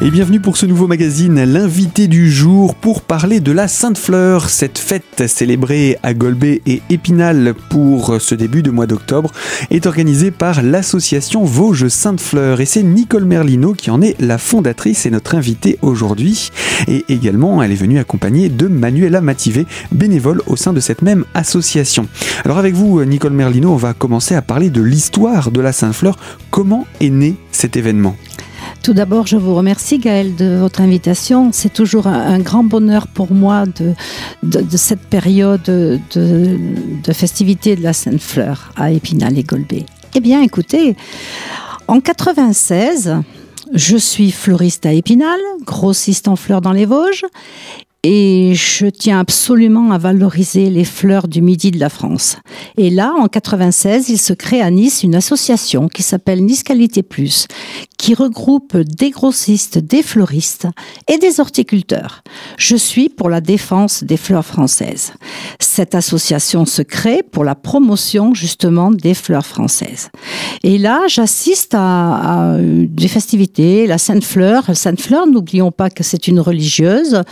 Et bienvenue pour ce nouveau magazine, l'invité du jour pour parler de la Sainte-Fleur, cette fête célébrée à Golbet et Épinal pour ce début de mois d'octobre est organisée par l'association Vosges Sainte-Fleur et c'est Nicole Merlino qui en est la fondatrice et notre invitée aujourd'hui et également elle est venue accompagnée de Manuela Mativé, bénévole au sein de cette même association. Alors avec vous Nicole Merlino, on va commencer à parler de l'histoire de la Sainte-Fleur. Comment est né cet événement? Tout d'abord, je vous remercie Gaël de votre invitation. C'est toujours un, grand bonheur pour moi de, cette période de, de festivité de la Sainte-Fleur à Épinal et Golbet. Eh bien, écoutez, en 96, je suis fleuriste à Épinal, grossiste en fleurs dans les Vosges, et je tiens absolument à valoriser les fleurs du midi de la France. Et là, en 96, il se crée à Nice une association qui s'appelle Nice Qualité Plus, qui regroupe des grossistes, des fleuristes et des horticulteurs. Je suis pour la défense des fleurs françaises. Cette association se crée pour la promotion justement des fleurs françaises. Et là, j'assiste à, des festivités, la Sainte Fleur. Sainte Fleur, n'oublions pas que c'est une religieuse.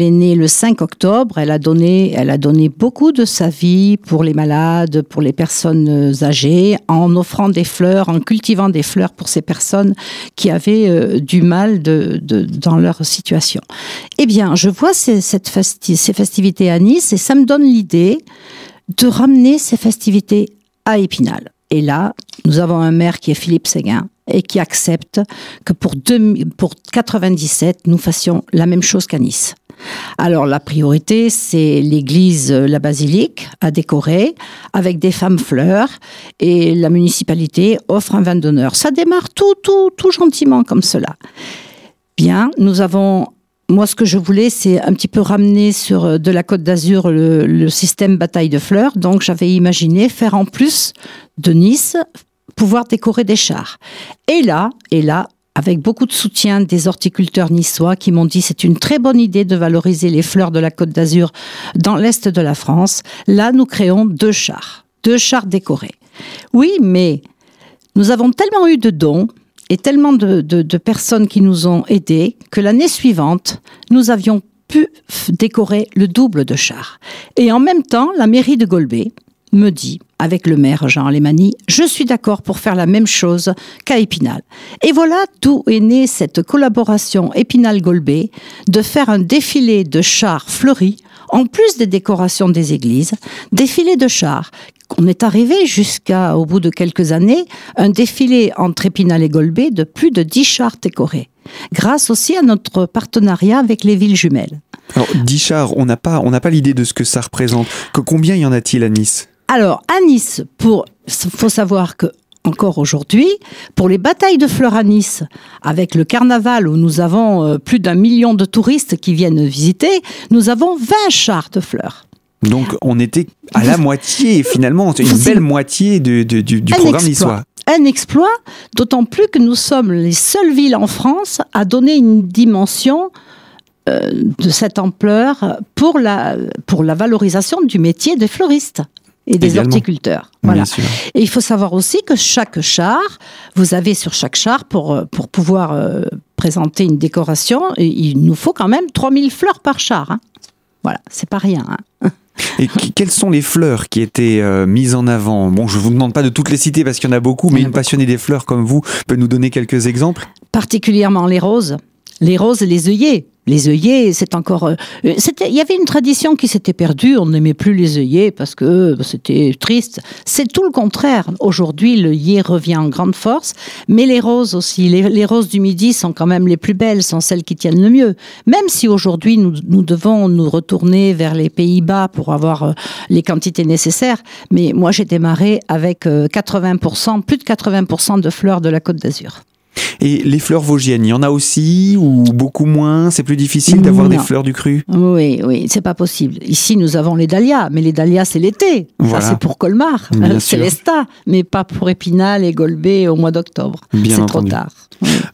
Est née le 5 octobre. Elle a donné, elle a donné beaucoup de sa vie pour les malades, pour les personnes âgées, en offrant des fleurs, en cultivant des fleurs pour ces personnes qui avaient euh, du mal dans leur situation. Eh bien, je vois ces festivités à Nice et ça me donne l'idée de ramener ces festivités à Épinal. Et là, nous avons un maire qui est Philippe Séguin et qui accepte que pour, pour 97, nous fassions la même chose qu'à Nice. Alors la priorité, c'est l'église, la basilique à décorer avec des femmes fleurs et la municipalité offre un vin d'honneur. Ça démarre tout, tout, tout gentiment comme cela. Bien, nous avons moi, ce que je voulais, c'est un petit peu ramener sur de la Côte d'Azur le, le, système bataille de fleurs. Donc, j'avais imaginé faire en plus de Nice pouvoir décorer des chars. Et là, et là, avec beaucoup de soutien des horticulteurs niçois qui m'ont dit c'est une très bonne idée de valoriser les fleurs de la Côte d'Azur dans l'est de la France. Là, nous créons deux chars, deux chars décorés. Oui, mais nous avons tellement eu de dons et tellement de, de personnes qui nous ont aidés que l'année suivante, nous avions pu décorer le double de chars. Et en même temps, la mairie de Golbet me dit avec le maire Jean Alemani, je suis d'accord pour faire la même chose qu'à Épinal. Et voilà d'où est née cette collaboration Épinal-Golbet de faire un défilé de chars fleuris, en plus des décorations des églises, défilé de chars. On est arrivé jusqu'à, au bout de quelques années, un défilé entre Épinal et Golbet de plus de 10 chars décorés grâce aussi à notre partenariat avec les villes jumelles. Alors, 10 chars, on n'a pas, on pas l'idée de ce que ça représente. Que combien y en a-t-il à Nice? Alors, à Nice, pour, faut savoir que encore aujourd'hui, pour les batailles de fleurs à Nice, avec le carnaval où nous avons euh, plus d'un million de touristes qui viennent visiter, nous avons 20 chars de fleurs. Donc on était à la moitié finalement, une belle moitié du, du programme niçois. Un exploit, d'autant plus que nous sommes les seules villes en France à donner une dimension euh, de cette ampleur pour la, pour la valorisation du métier des fleuristes et des horticulteurs. Voilà. Et il faut savoir aussi que chaque char, vous avez sur chaque char, pour, euh, pour pouvoir euh, présenter une décoration, il nous faut quand même 3000 fleurs par char. Hein. Voilà, c'est pas rien. Hein. Et quelles sont les fleurs qui étaient euh, mises en avant? Bon, je vous demande pas de toutes les citer parce qu'il y en a beaucoup, mais une passionnée des fleurs comme vous peut nous donner quelques exemples? Particulièrement les roses. Les roses et les œillets les œillets, c'est encore. Euh, il y avait une tradition qui s'était perdue. On n'aimait plus les œillets parce que bah, c'était triste. C'est tout le contraire. Aujourd'hui, l'œillet revient en grande force, mais les roses aussi. Les, roses du midi sont quand même les plus belles, sont celles qui tiennent le mieux. Même si aujourd'hui nous, devons nous retourner vers les Pays-Bas pour avoir euh, les quantités nécessaires. Mais moi, j'ai démarré avec 80%, euh, plus de 80% de fleurs de la Côte d'Azur. Et les fleurs vosgiennes, il y en a aussi ou beaucoup moins? C'est plus difficile d'avoir des fleurs du cru? Oui, oui, c'est pas possible. Ici, nous avons les dahlias, mais les dahlias, c'est l'été. Ça, c'est pour Colmar, c'est l'Esta, mais pas pour Épinal et Golbet au mois d'octobre. C'est trop tard.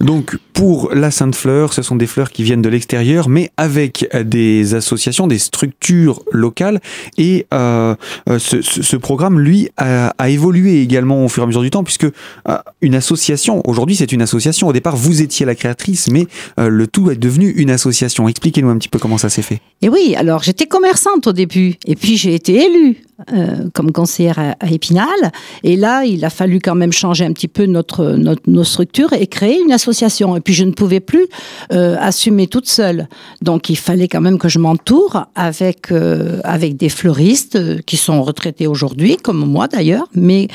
Donc, pour la Sainte Fleur, ce sont des fleurs qui viennent de l'extérieur, mais avec des associations, des structures locales. Et euh, euh, ce, programme, lui, a, évolué également au fur et à mesure du temps, puisque euh, une association, aujourd'hui, c'est une association. Au départ, vous étiez la créatrice, mais le tout est devenu une association. Expliquez-nous un petit peu comment ça s'est fait. Et oui, alors j'étais commerçante au début, et puis j'ai été élue euh, comme conseillère à, Épinal. Et là, il a fallu quand même changer un petit peu notre, notre nos structures et créer une association. Et puis, je ne pouvais plus euh, assumer toute seule. Donc, il fallait quand même que je m'entoure avec, euh, avec des fleuristes qui sont retraités aujourd'hui, comme moi d'ailleurs, mais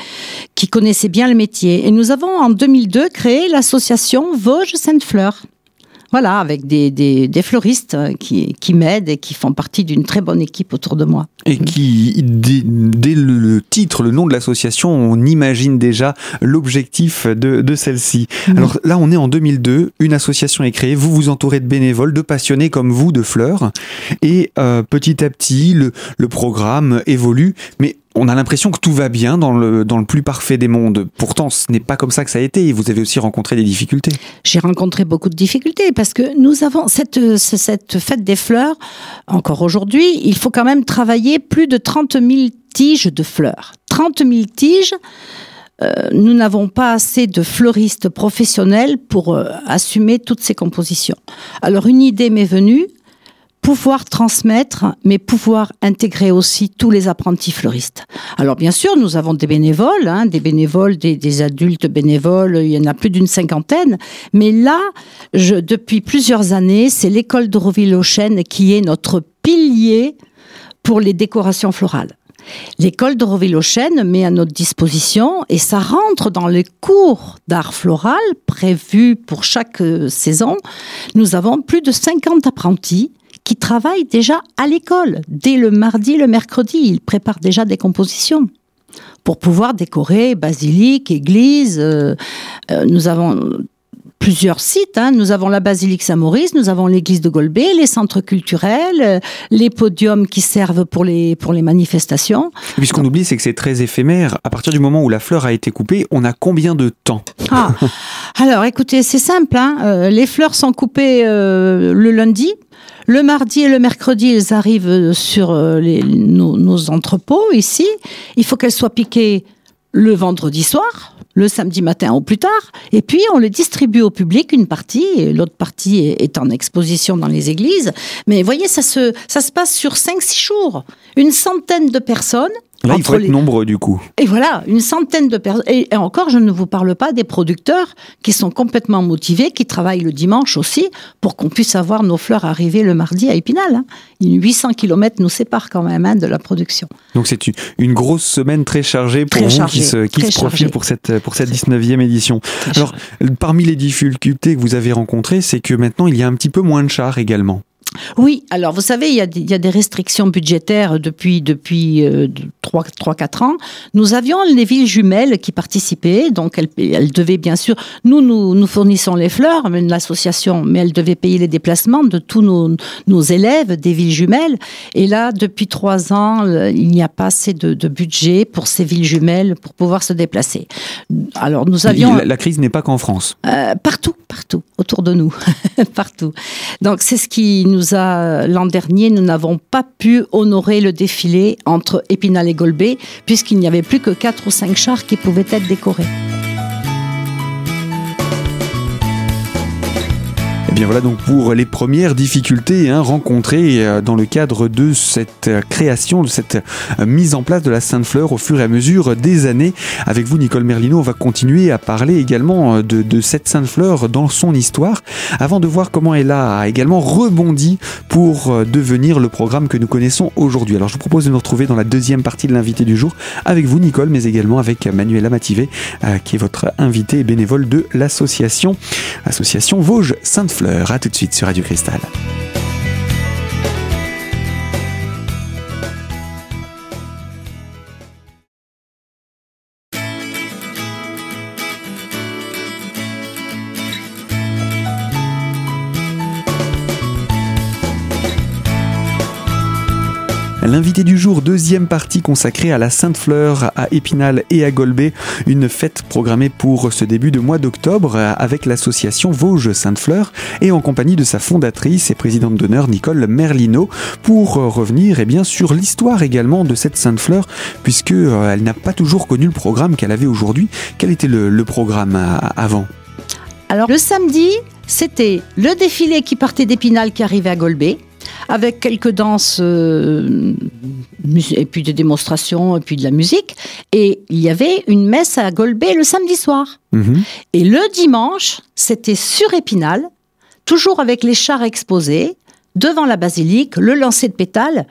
qui connaissaient bien le métier. Et nous avons en 2002 créé l'association Vosges Sainte-Fleur. Voilà, avec des, des, fleuristes qui, qui m'aident et qui font partie d'une très bonne équipe autour de moi. Et qui, dès, le titre, le nom de l'association, on imagine déjà l'objectif de, de celle-ci. Alors là, on est en 2002, une association est créée, vous vous entourez de bénévoles, de passionnés comme vous de fleurs, et euh, petit à petit, le, le programme évolue, mais on a l'impression que tout va bien dans le, dans le plus parfait des mondes. Pourtant, ce n'est pas comme ça que ça a été. Vous avez aussi rencontré des difficultés. J'ai rencontré beaucoup de difficultés parce que nous avons cette, cette fête des fleurs, encore aujourd'hui, il faut quand même travailler plus de 30 000 tiges de fleurs. 30 000 tiges. Euh, nous n'avons pas assez de fleuristes professionnels pour euh, assumer toutes ces compositions. Alors une idée m'est venue, pouvoir transmettre, mais pouvoir intégrer aussi tous les apprentis fleuristes. Alors bien sûr, nous avons des bénévoles, hein, des bénévoles, des, adultes bénévoles, il y en a plus d'une cinquantaine, mais là, depuis plusieurs années, c'est l'école de Roville-aux-Chênes qui est notre pilier pour les décorations florales. L'école de Roville-aux-Chênes met à notre disposition, et ça rentre dans les cours d'art floral prévus pour chaque euh, saison, nous avons plus de 50 apprentis qui travaillent déjà à l'école. Dès le mardi, le mercredi, ils préparent déjà des compositions pour pouvoir décorer basilique, église. Euh, euh, nous avons plusieurs sites. Hein. Nous avons la basilique Saint-Maurice, nous avons l'église de Golbet, les centres culturels, euh, les podiums qui servent pour les, pour les manifestations. Et ce qu'on oublie, c'est que c'est très éphémère. À partir du moment où la fleur a été coupée, on a combien de temps? Ah. Alors écoutez, c'est simple. Hein. les fleurs sont coupées le lundi. Le mardi et le mercredi, ils arrivent sur euh, nos, entrepôts ici. Il faut qu'elles soient piquées le vendredi soir, le samedi matin au plus tard, et puis on les distribue au public, une partie, l'autre partie est en exposition dans les églises. Mais voyez, ça se, ça se passe sur 5-6 jours. Une centaine de personnes Là, il faut être nombreux du coup. Et voilà, une centaine de personnes. Et, encore, je ne vous parle pas des producteurs qui sont complètement motivés, qui travaillent le dimanche aussi, pour qu'on puisse avoir nos fleurs arriver le mardi à Épinal. Hein. 800 km nous séparent quand même hein, de la production. Donc c'est une, grosse semaine très chargée pour vous qui se, qui se profile pour cette, pour cette 19e édition. Alors, parmi les difficultés que vous avez rencontrées, c'est que maintenant, il y a un petit peu moins de chars également. Oui, alors vous savez, il y a des, il y a des restrictions budgétaires depuis depuis euh, 3-4 ans. Nous avions les villes jumelles qui participaient, donc elles, elles devaient bien sûr, nous, nous, nous fournissons les fleurs, l'association, mais elles devaient payer les déplacements de tous nos, nos élèves des villes jumelles. Et là, depuis 3 ans, il n'y a pas assez de, de, budget pour ces villes jumelles pour pouvoir se déplacer. Alors nous avions... La, la crise n'est pas qu'en France. Euh, partout, partout, autour de nous, partout. Donc c'est ce qui nous a, l'an dernier, nous n'avons pas pu honorer le défilé entre Épinal et Golbet, puisqu'il n'y avait plus que 4 ou 5 chars qui pouvaient être décorés. Eh bien voilà donc pour les premières difficultés hein, rencontrées euh, dans le cadre de cette euh, création, de cette euh, mise en place de la Sainte Fleur au fur et à mesure des années. Avec vous, Nicole Merlino, on va continuer à parler également de, de cette Sainte Fleur dans son histoire, avant de voir comment elle a également rebondi pour devenir le programme que nous connaissons aujourd'hui. Alors je vous propose de nous retrouver dans la deuxième partie de l'invité du jour avec vous, Nicole, mais également avec Manuela Mativé, qui est votre invité et bénévole de l'association, association Vosges Sainte Fleur. A tout de suite sur Radio Cristal. L'invité du jour, deuxième partie consacrée à la Sainte Fleur, à Épinal et à Golbet, une fête programmée pour ce début de mois d'octobre avec l'association Vosges Sainte Fleur et en compagnie de sa fondatrice et présidente d'honneur Nicole Merlino. Pour revenir eh bien sur l'histoire également de cette Sainte Fleur puisque euh, elle n'a pas toujours connu le programme qu'elle avait aujourd'hui. Quel était le, le programme euh, avant? Alors le samedi, c'était le défilé qui partait d'Épinal qui arrivait à Golbet avec quelques danses euh, et puis des démonstrations et puis de la musique. Et il y avait une messe à Golbet le samedi soir. Mhm. Et le dimanche, c'était sur Épinal, toujours avec les chars exposés, devant la basilique, le lancer de pétales.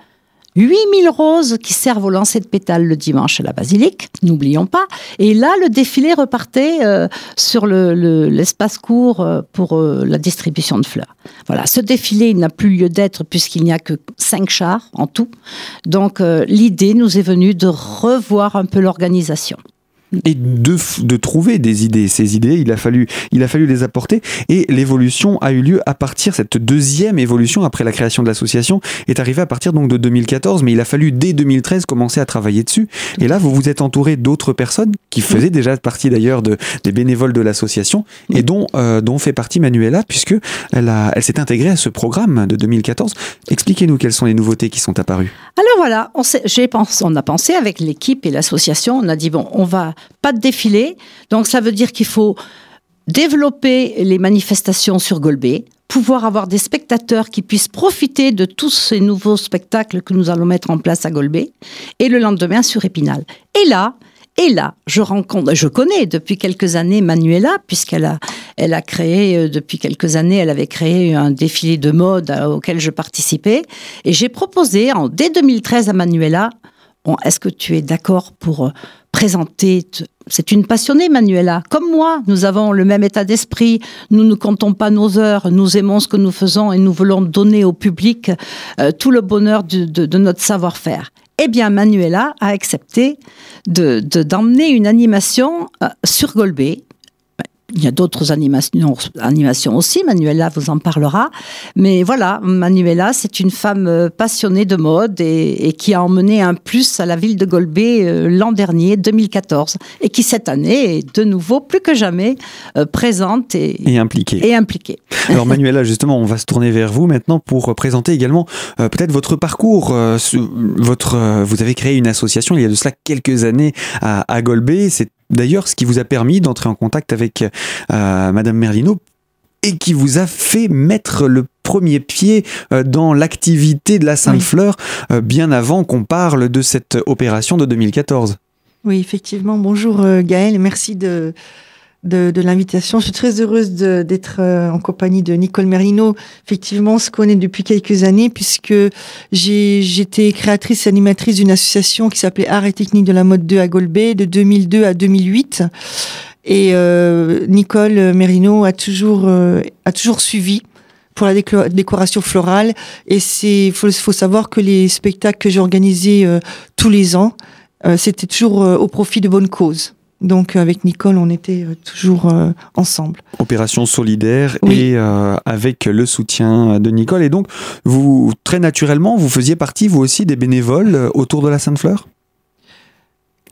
8000 roses qui servent au lancer de pétales le dimanche à la basilique, n'oublions pas. Et là, le défilé repartait euh, sur le- le- l'espace court euh, pour euh, la distribution de fleurs. Voilà, ce défilé il n'a plus lieu d'être puisqu'il n'y a que cinq chars en tout. Donc euh, l'idée nous est venue de revoir un peu l'organisation. Et de, de trouver des idées. Ces idées, il a fallu, il a fallu les apporter et l'évolution a eu lieu à partir, cette deuxième évolution après la création de l'association est arrivée à partir donc de 2014, mais il a fallu dès 2013 commencer à travailler dessus. Et là, vous vous êtes entouré d'autres personnes qui faisaient déjà partie d'ailleurs de, des bénévoles de l'association et dont, euh, dont fait partie Manuela puisque elle, a- elle s'est intégrée à ce programme de 2014. Expliquez-nous quelles sont les nouveautés qui sont apparues. Alors voilà, on, on a pensé avec l'équipe et l'association, on a dit bon, on va pas de défilé, donc ça veut dire qu'il faut développer les manifestations sur Golbet, pouvoir avoir des spectateurs qui puissent profiter de tous ces nouveaux spectacles que nous allons mettre en place à Golbet, et le lendemain sur Épinal. Et là, et là, je rencontre, je connais depuis quelques années Manuela, puisqu'elle a, elle a créé, euh, depuis quelques années, elle avait créé un défilé de mode euh, auquel je participais. Et j'ai proposé, en, dès 2013 à Manuela, bon, est-ce que tu es d'accord pour euh, présenter C'est une passionnée, Manuela. Comme moi, nous avons le même état d'esprit. Nous ne comptons pas nos heures. Nous aimons ce que nous faisons et nous voulons donner au public euh, tout le bonheur de, notre savoir-faire. Eh bien, Manuela a accepté de de- d'emmener une animation euh, sur Golbet. Il y a d'autres animations, animations aussi, Manuela vous en parlera. Mais voilà, Manuela, c'est une femme euh, passionnée de mode et, et qui a emmené un plus à la ville de Golbet euh, l'an dernier, 2014, et qui cette année est de nouveau plus que jamais euh, présente et, Et impliquée. et impliquée. Alors Manuela, justement, on va se tourner vers vous maintenant pour présenter également euh, peut-être votre parcours. euh, votre, vous avez créé une association il y a de cela quelques années à, à Golbet. C'est d'ailleurs ce qui vous a permis d'entrer en contact avec euh, Madame Merlino et qui vous a fait mettre le premier pied euh, dans l'activité de la Sainte-Fleur euh, bien avant qu'on parle de cette opération de 2014. Oui, effectivement. Bonjour Gaël, merci de, de, de l'invitation. Je suis très heureuse d'être euh, en compagnie de Nicole Merlino. Effectivement, on se connaît depuis quelques années puisque j'ai j'étais créatrice et animatrice d'une association qui s'appelait Art et Technique de la Mode 2 à Golbet de 2002 à 2008. Et euh, Nicole Merlino a toujours, euh, a toujours suivi pour la décoration florale. Et c'est faut, faut savoir que les spectacles que j'organisais euh, tous les ans, euh, c'était toujours euh, au profit de bonnes causes. Donc euh, avec Nicole, on était euh, toujours euh, ensemble. opération solidaire Oui. et euh, avec le soutien de Nicole. Et donc, vous, très naturellement, vous faisiez partie, vous aussi, des bénévoles autour de la Sainte-Fleur?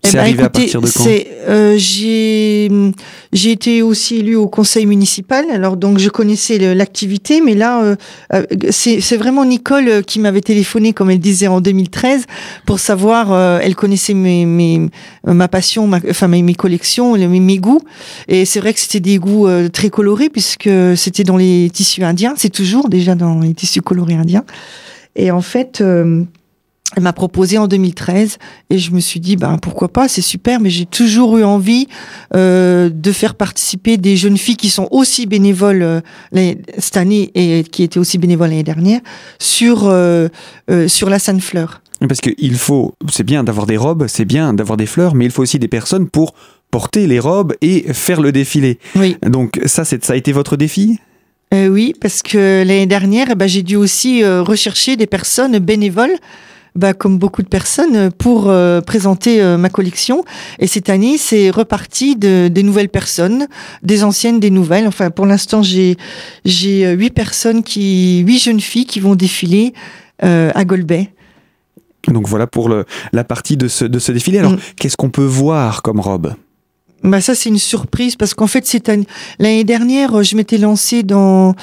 C'est ben, arrivé à écoutez, partir de quand euh, J'ai été aussi élue au conseil municipal, alors donc je connaissais l'activité, mais là euh, euh, c'est vraiment Nicole euh, qui m'avait téléphoné, comme elle disait en 2013, pour savoir. euh, elle connaissait mes, mes ma passion, ma, enfin mes, mes collections, mes, mes goûts, et c'est vrai que c'était des goûts très colorés puisque c'était dans les tissus indiens. C'est toujours déjà dans les tissus colorés indiens. Et en fait. Elle m'a proposé en 2013 et je me suis dit ben pourquoi pas c'est super mais j'ai toujours eu envie euh, de faire participer des jeunes filles qui sont aussi bénévoles euh, cette année et qui étaient aussi bénévoles l'année dernière sur euh, sur la Sainte Fleur. Parce qu'il faut, c'est bien d'avoir des robes, c'est bien d'avoir des fleurs, mais il faut aussi des personnes pour porter les robes et faire le défilé. Oui. Donc ça, c'est, ça a été votre défi? Oui, parce que l'année dernière, eh ben, j'ai dû aussi rechercher des personnes bénévoles, bah, comme beaucoup de personnes, pour euh, présenter euh, ma collection. Et cette année, c'est reparti de, des nouvelles personnes, des anciennes, des nouvelles. Enfin, pour l'instant, j'ai j'ai euh, huit personnes qui, huit jeunes filles qui vont défiler euh, à Golbet. Donc voilà pour le, la partie de ce, de ce défilé. Alors, Mm. qu'est-ce qu'on peut voir comme robe? Bah ça c'est une surprise parce qu'en fait c'est l'année dernière je m'étais lancée dans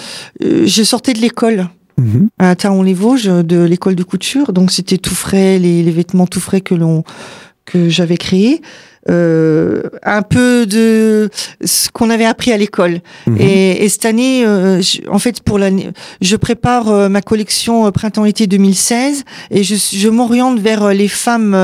euh, je sortais de l'école Mhm. à Taon-les-Vosges de l'école de couture donc c'était tout frais les, les vêtements tout frais que l'on que j'avais créé. Euh, un peu de ce qu'on avait appris à l'école. Mhm. Et, et cette année, euh, je- en fait, pour l'année, je prépare euh, ma collection euh, printemps-été 2016 et je, je m'oriente vers euh, les femmes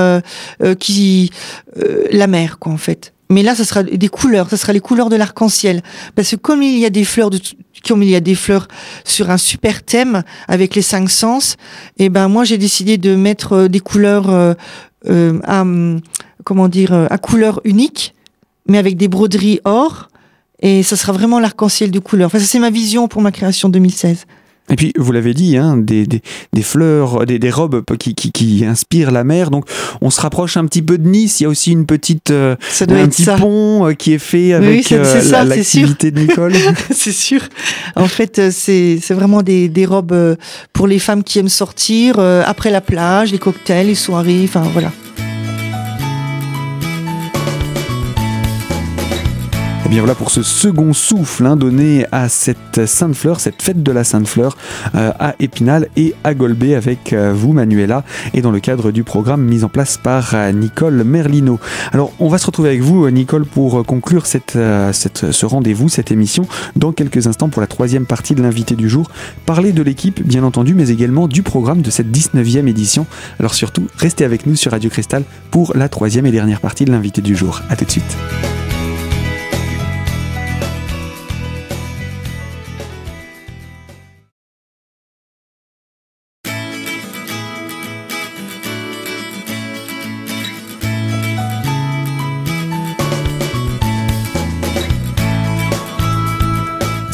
qui euh, la mer, quoi, en fait. Mais là, ça sera des couleurs, ça sera les couleurs de l'arc-en-ciel, parce que comme il y a des fleurs de comme il y a des fleurs sur un super thème avec les cinq sens, et ben moi j'ai décidé de mettre euh, des couleurs euh, euh, à comment dire euh, à couleur unique, mais avec des broderies or. Et ça sera vraiment l'arc-en-ciel de couleurs. Enfin, ça c'est ma vision pour ma création 2016. Et puis, vous l'avez dit, hein, des, des, des fleurs, des, des robes qui, qui, qui inspirent la mer. Donc, on se rapproche un petit peu de Nice. Il y a aussi une petite, euh, Ça doit un être petit ça. pont euh, qui est fait Oui, avec c'est- euh, ça, la- l'activité de Nicole. c'est sûr. En fait, euh, c'est c'est vraiment des, des robes pour les femmes qui aiment sortir après la plage, les cocktails, les soirées. Enfin voilà. Et bien voilà pour ce second souffle hein, donné à cette Sainte Fleur, cette fête de la Sainte Fleur euh, à Épinal et à Golbet avec euh, vous Manuela et dans le cadre du programme mis en place par euh, Nicole Merlino. Alors on va se retrouver avec vous Nicole pour conclure cette, cette- ce rendez-vous, cette émission dans quelques instants pour la troisième partie de l'invité du jour. Parler de l'équipe bien entendu mais également du programme de cette 19e édition. Alors surtout restez avec nous sur Radio Cristal pour la troisième et dernière partie de l'invité du jour. A tout de suite.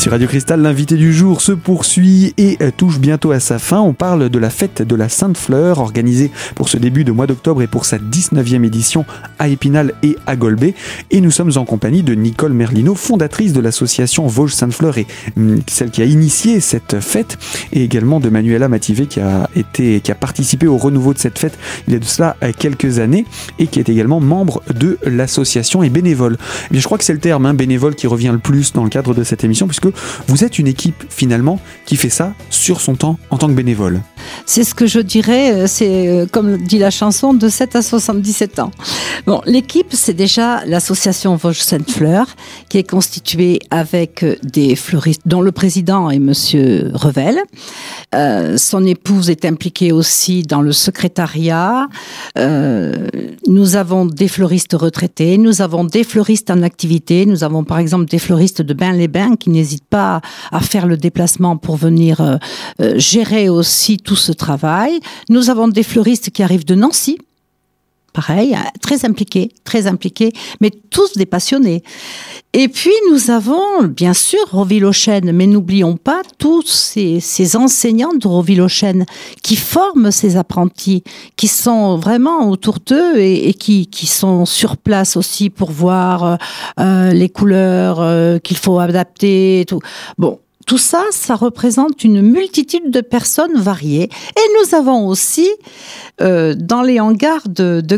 Sur Radio Cristal, l'invité du jour se poursuit et euh, touche bientôt à sa fin. On parle de la fête de la Sainte Fleur organisée pour ce début de mois d'octobre et pour sa 19e édition à Épinal et à Golbet. Et nous sommes en compagnie de Nicole Merlino, fondatrice de l'association Vosges Sainte Fleur et hum, celle qui a initié cette fête et également de Manuela Mativé qui a été, qui a participé au renouveau de cette fête il y a de cela euh, quelques années et qui est également membre de l'association et bénévole. Eh bien, je crois que c'est le terme hein, bénévole qui revient le plus dans le cadre de cette émission puisque vous êtes une équipe finalement qui fait ça sur son temps en tant que bénévole. C'est ce que je dirais, euh, c'est euh, comme dit la chanson, de 7 à 77 ans. Bon, l'équipe, c'est déjà l'association Vosges Sainte-Fleur, qui est constituée avec euh, des fleuristes, dont le président est Monsieur Revel. Son épouse est impliquée aussi dans le secrétariat. Nous avons des fleuristes retraités, nous avons des fleuristes en activité, nous avons par exemple des fleuristes de Bain-les-Bains qui n'hésitent pas à faire le déplacement pour venir euh, euh, gérer aussi tout ce travail. Nous avons des fleuristes qui arrivent de Nancy. Pareil, hein, très impliqués, très impliqués, mais tous des passionnés. Et puis nous avons bien sûr Roville-aux-Chênes, mais n'oublions pas tous ces, enseignants de Roville-aux-Chênes qui forment ces apprentis, qui sont vraiment autour d'eux et, qui sont sur place aussi pour voir euh, les couleurs euh, qu'il faut adapter. Et tout. Bon, tout ça, ça représente une multitude de personnes variées. Et nous avons aussi, euh, dans les hangars de, de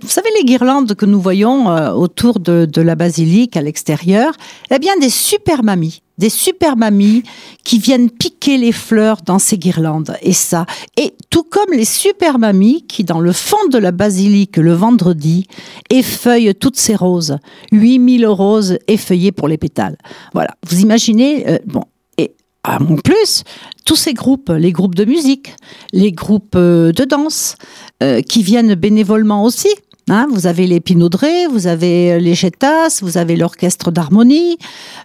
vous savez les guirlandes que nous voyons euh, autour de, de la basilique à l'extérieur, eh bien des super mamies des super mamies qui viennent piquer les fleurs dans ces guirlandes. Et ça, et tout comme les super mamies qui, dans le fond de la basilique le vendredi, effeuillent toutes ces roses. 8000 roses effeuillées pour les pétales. Voilà. Vous imaginez, euh, bon. Et en plus, tous ces groupes, les groupes de musique, les groupes euh, de danse, euh, qui viennent bénévolement aussi, Hein, vous avez les Pinaudré, vous avez les Chetas, vous avez l'orchestre d'harmonie,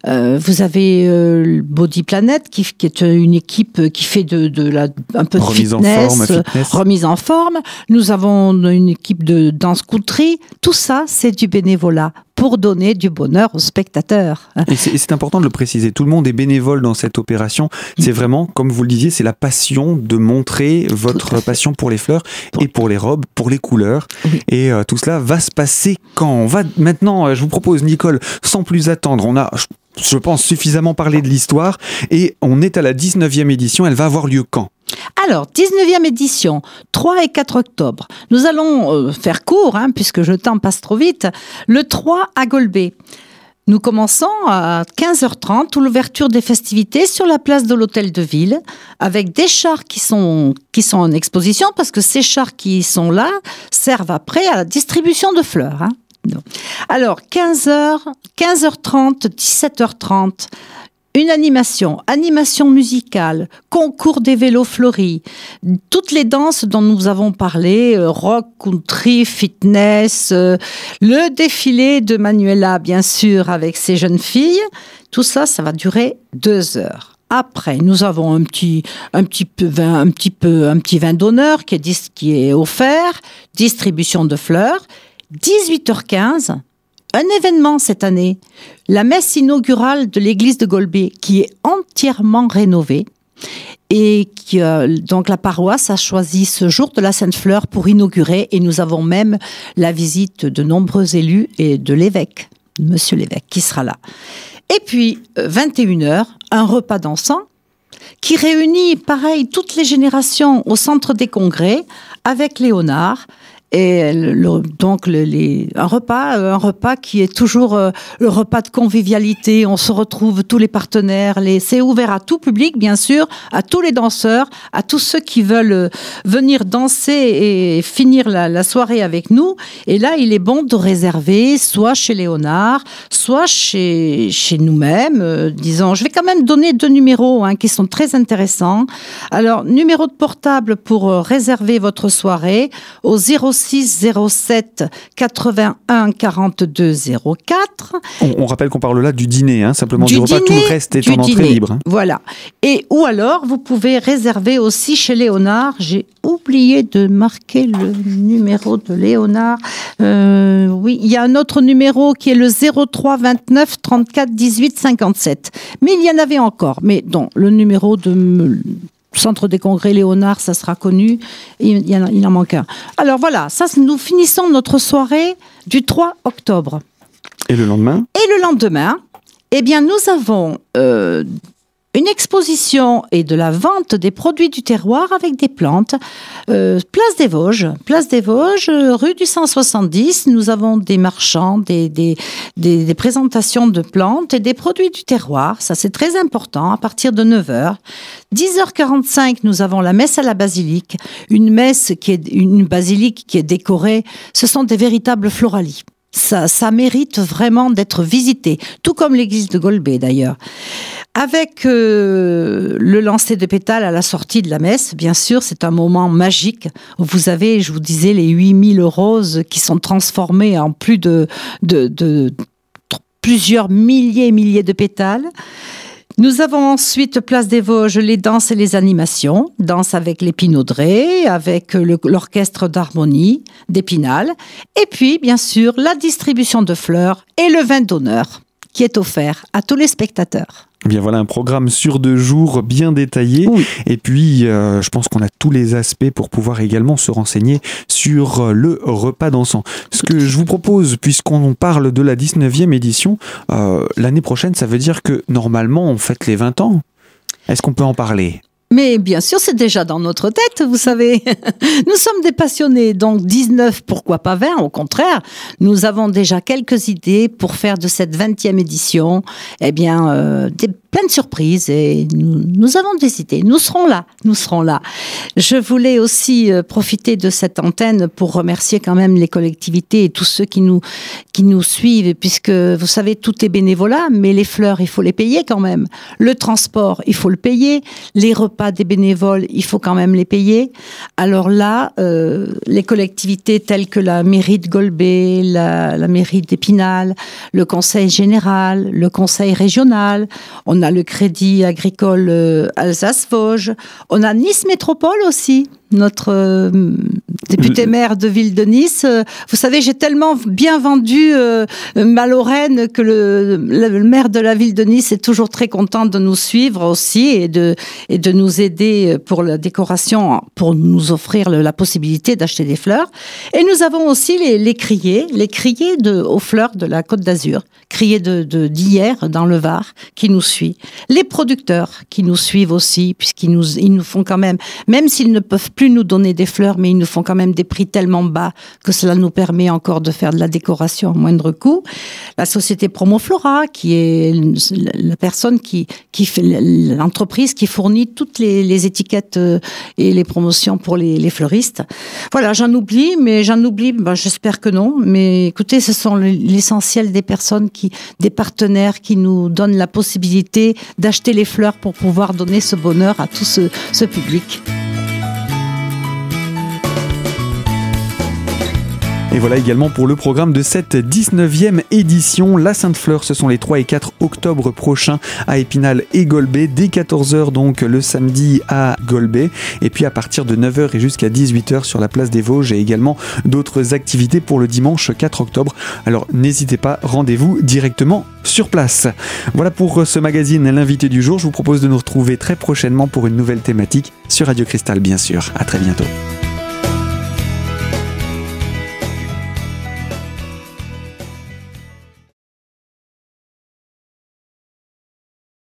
euh, vous avez euh, Body Planet qui, qui, est une équipe qui fait de, de la un peu de remise fitness, en forme, fitness. remise en forme. Nous avons une équipe de danse country. Tout ça, c'est du bénévolat pour donner du bonheur aux spectateurs. Et c'est important de le préciser, tout le monde est bénévole dans cette opération. C'est vraiment, comme vous le disiez, c'est la passion de montrer votre passion pour les fleurs pour... et pour les robes, pour les couleurs. Oui. Et euh, tout cela va se passer quand? On va maintenant, euh, je vous propose, Nicole, sans plus attendre, on a je pense, suffisamment parlé de l'histoire et on est à la 19e édition. Elle va avoir lieu quand? Alors, 19e édition, 3 et 4 octobre. Nous allons euh, faire court, hein, puisque le temps passe trop vite. Le 3 à Golbet. Nous commençons à 15h30 ou l'ouverture des festivités sur la place de l'hôtel de ville avec des chars qui sont, qui en exposition parce que ces chars qui sont là servent après à la distribution de fleurs. Hein. Alors 15h, 15h30, 17h30, une animation, animation musicale, concours des vélos fleuris, toutes les danses dont nous avons parlé, euh, rock, country, fitness, euh, le défilé de Manuela, bien sûr, avec ses jeunes filles, tout ça, ça va durer deux heures. Après, nous avons un petit, un petit peu, vin, un petit peu, un petit vin d'honneur qui est, qui est offert, distribution de fleurs, 18h15, un événement cette année, la messe inaugurale de l'église de Golbet, qui est entièrement rénovée. Et euh, donc la paroisse a choisi ce jour de la Sainte-Fleur pour inaugurer et nous avons même la visite de nombreux élus et de l'évêque, monsieur l'évêque, qui sera là. Et puis, 21h, euh, un repas dansant qui réunit, pareil, toutes les générations au centre des congrès avec Léonard, et donc un repas, un repas qui est toujours euh, le repas de convivialité. On se retrouve tous les partenaires. C'est ouvert à tout public, bien sûr, à tous les danseurs, à tous ceux qui veulent euh, venir danser et finir la, soirée avec nous. Et là, il est bon de réserver, soit chez Léonard, soit chez chez nous-mêmes. Euh, disons, je vais quand même donner deux numéros hein, qui sont très intéressants. Alors, numéro de portable pour réserver votre soirée au 06 06 07 81 42 04. On, rappelle qu'on parle là du dîner, hein, simplement du, repas, tout le reste est en entrée libre. Hein. Voilà. Et ou alors, vous pouvez réserver aussi chez Léonard. J'ai oublié de marquer le numéro de Léonard. Euh, oui, il y a un autre numéro qui est le 03 29 34 18 57. Mais il y en avait encore. Mais donc, le numéro de Centre des congrès Léonard, ça sera connu. Il, y en, il en manque un. Alors voilà, ça, nous finissons notre soirée du 3 octobre. Et le lendemain? Et le lendemain, eh bien, nous avons euh, une exposition et de la vente des produits du terroir avec des plantes. Euh, place des Vosges, place des Vosges, rue du 170, nous avons des marchands, des, des, des, présentations de plantes et des produits du terroir. Ça, c'est très important à partir de 9h. 10h45, nous avons la messe à la basilique, une messe qui est une basilique qui est décorée. Ce sont des véritables floralies. Ça, ça mérite vraiment d'être visité, tout comme l'église de Golbet d'ailleurs. Avec euh, le lancer de pétales à la sortie de la messe, bien sûr, c'est un moment magique. Vous avez, je vous disais, les 8000 roses qui sont transformées en plus de, de, de plusieurs milliers et milliers de pétales. Nous avons ensuite Place des Vosges les danses et les animations, danse avec l'épinaudraie, avec l'orchestre d'harmonie d'Épinal, et puis bien sûr la distribution de fleurs et le vin d'honneur qui est offert à tous les spectateurs. Eh bien voilà un programme sur deux jours bien détaillé. Et puis, euh, je pense qu'on a tous les aspects pour pouvoir également se renseigner sur euh, le repas dansant. Ce que je vous propose, puisqu'on parle de la 19e édition, euh, l'année prochaine, ça veut dire que normalement, on fête les 20 ans. Est-ce qu'on peut en parler? Mais bien sûr, c'est déjà dans notre tête, vous savez. Nous sommes des passionnés, donc 19, pourquoi pas 20 Au contraire, nous avons déjà quelques idées pour faire de cette 20e édition, eh bien, euh, des plein de surprises et nous, nous, avons des idées. Nous serons là, nous serons là. Je voulais aussi euh, profiter de cette antenne pour remercier quand même les collectivités et tous ceux qui nous, qui nous suivent, puisque vous savez, tout est bénévolat, mais les fleurs, il faut les payer quand même. Le transport, il faut le payer. Les repas des bénévoles, il faut quand même les payer. Alors là, euh, les collectivités telles que la mairie de Golbet, la, la mairie d'Épinal, le conseil général, le conseil régional, on a a le Crédit Agricole euh, Alsace-Vosges. On a Nice Métropole aussi notre euh, député maire de ville de Nice. Euh, vous savez, j'ai tellement bien vendu euh, ma Lorraine que le, le, maire de la ville de Nice est toujours très content de nous suivre aussi et de, et de nous aider pour la décoration, pour nous offrir la possibilité d'acheter des fleurs. Et nous avons aussi les, les criers, les criers de, aux fleurs de la Côte d'Azur, criers de d'hier dans le Var, qui nous suit. Les producteurs qui nous suivent aussi, puisqu'ils nous, ils nous font quand même, même s'ils ne peuvent plus nous donner des fleurs, mais ils nous font quand même des prix tellement bas que cela nous permet encore de faire de la décoration à moindre coût. La société Promoflora, qui est la personne qui, qui l'entreprise qui fournit toutes les, étiquettes euh, et les promotions pour les, fleuristes. Voilà, j'en oublie, mais j'en oublie, ben, j'espère que non. Mais écoutez, ce sont l'essentiel des personnes qui, des partenaires qui nous donnent la possibilité d'acheter les fleurs pour pouvoir donner ce bonheur à tout ce public. Et voilà également pour le programme de cette 19e édition. La Sainte-Fleur, ce sont les 3 et 4 octobre prochains à Épinal et Golbet, dès 14h donc le samedi à Golbet. Et puis à partir de 9h et jusqu'à 18h sur la place des Vosges et également d'autres activités pour le dimanche 4 octobre. Alors n'hésitez pas, rendez-vous directement sur place. Voilà pour ce magazine L'invité du jour. Je vous propose de nous retrouver très prochainement pour une nouvelle thématique sur Radio Cristal bien sûr. À très bientôt.